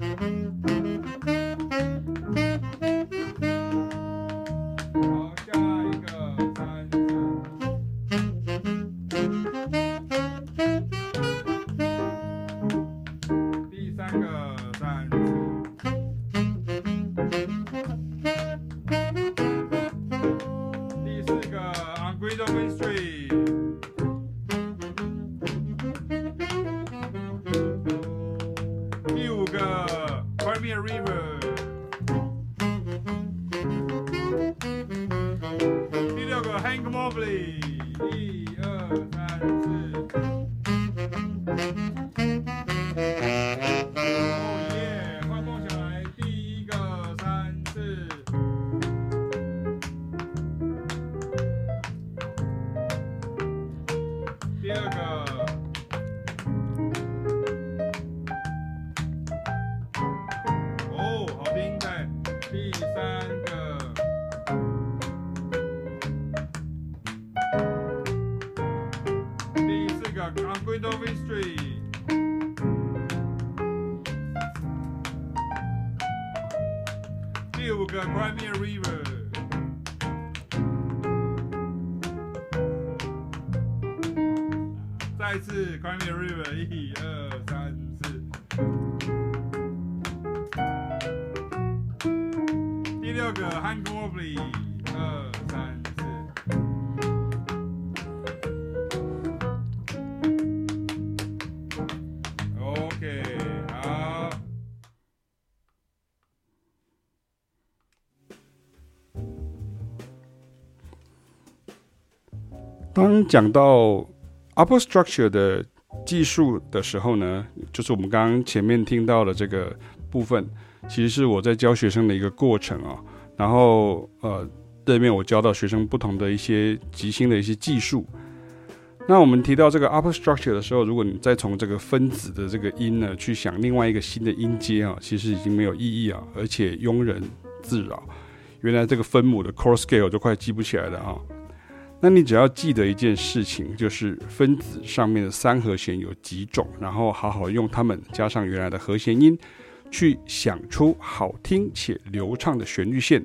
Mm-hmm. Lovely. 第五个，Climbing a tree。第六个，Climbing a river。再一次 Crimea river，一二三四。第六个，Hangoverly。当讲到 upper structure 的技术的时候呢，就是我们刚刚前面听到的这个部分，其实是我在教学生的一个过程啊。然后呃，对面我教到学生不同的一些即兴的一些技术。那我们提到这个 upper structure 的时候，如果你再从这个分子的这个音呢去想另外一个新的音阶啊，其实已经没有意义啊，而且庸人自扰。原来这个分母的 chord scale 就快记不起来了啊。那你只要记得一件事情，就是分子上面的三和弦有几种，然后好好用它们加上原来的和弦音，去想出好听且流畅的旋律线，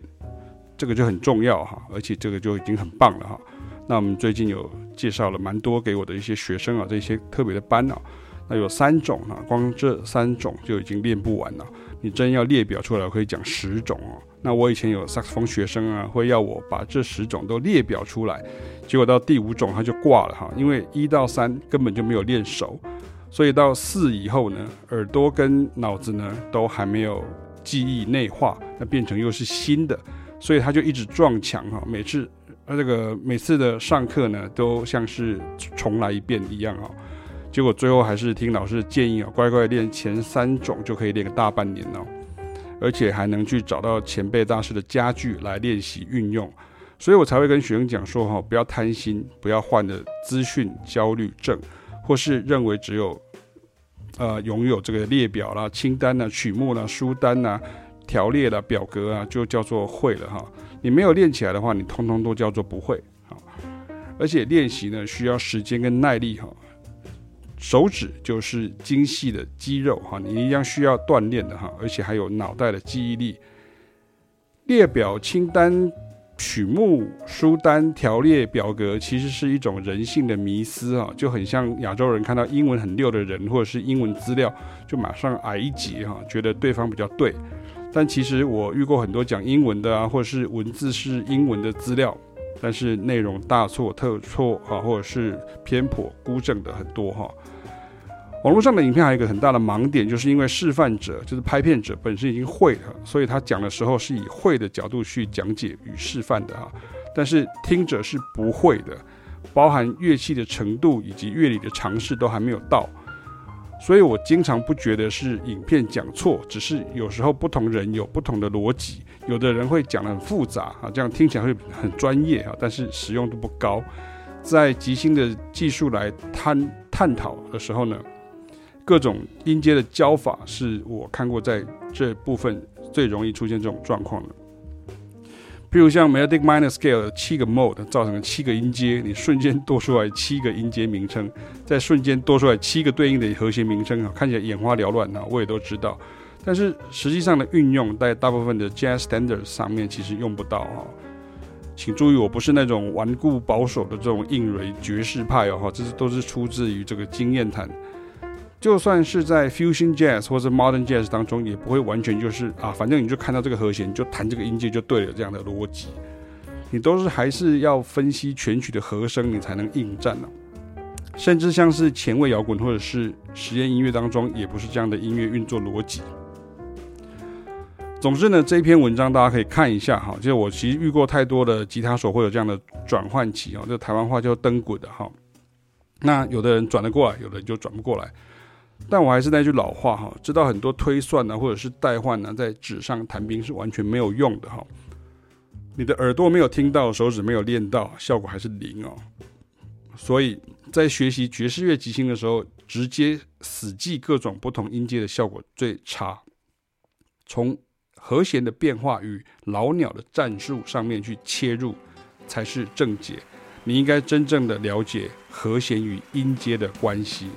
这个就很重要哈，而且这个就已经很棒了哈。那我们最近有介绍了蛮多给我的一些学生啊，这些特别的班啊，那有三种啊，光这三种就已经练不完了。你真要列表出来，我可以讲十种哦。那我以前有萨克斯风学生啊，会要我把这十种都列表出来，结果到第五种他就挂了哈，因为一到三根本就没有练熟，所以到四以后呢，耳朵跟脑子呢都还没有记忆内化，那变成又是新的，所以他就一直撞墙哈，每次呃这个每次的上课呢都像是重来一遍一样啊，结果最后还是听老师的建议啊，乖乖练前三种就可以练个大半年哦。而且还能去找到前辈大师的佳句来练习运用，所以我才会跟学生讲说哈，不要贪心，不要患的资讯焦虑症，或是认为只有呃拥有这个列表啦、清单啦、曲目啦、书单啦、条列啦、表格啊，就叫做会了哈。你没有练起来的话，你通通都叫做不会。而且练习呢，需要时间跟耐力哈。手指就是精细的肌肉哈，你一样需要锻炼的哈，而且还有脑袋的记忆力。列表、清单、曲目、书单、条列、表格，其实是一种人性的迷思啊，就很像亚洲人看到英文很溜的人，或者是英文资料，就马上矮一截哈，觉得对方比较对。但其实我遇过很多讲英文的啊，或者是文字是英文的资料，但是内容大错特错啊，或者是偏颇、孤正的很多哈。网络上的影片还有一个很大的盲点，就是因为示范者就是拍片者本身已经会了，所以他讲的时候是以会的角度去讲解与示范的哈。但是听者是不会的，包含乐器的程度以及乐理的常识都还没有到，所以我经常不觉得是影片讲错，只是有时候不同人有不同的逻辑，有的人会讲得很复杂啊，这样听起来会很专业啊，但是实用度不高。在即兴的技术来探探讨的时候呢，各种音阶的教法是我看过在这部分最容易出现这种状况的。譬如像 Melodic Minor Scale 七个 mode 造成了七个音阶，你瞬间多出来七个音阶名称，再瞬间多出来七个对应的和弦名称啊，看起来眼花缭乱啊。我也都知道，但是实际上的运用在大部分的 Jazz Standards 上面其实用不到哈。请注意，我不是那种顽固保守的这种硬蕊爵士派哦哈，这是都是出自于这个经验谈。就算是在 Fusion Jazz 或者 Modern Jazz 当中，也不会完全就是啊，反正你就看到这个和弦，就弹这个音阶就对了这样的逻辑。你都是还是要分析全曲的和声，你才能应战呢、甚至像是前卫摇滚或者是实验音乐当中，也不是这样的音乐运作逻辑。总之呢，这一篇文章大家可以看一下哈，就是我其实遇过太多的吉他手会有这样的转换期哦，这台湾话叫灯滚的哈。那有的人转得过来，有的人就转不过来。但我还是那句老话哈，知道很多推算呢，或者是代换呢，在纸上谈兵是完全没有用的哈。你的耳朵没有听到，手指没有练到，效果还是零哦。所以在学习爵士乐即兴的时候，直接死记各种不同音阶的效果最差。从和弦的变化与老鸟的战术上面去切入，才是正解。你应该真正的了解和弦与音阶的关系。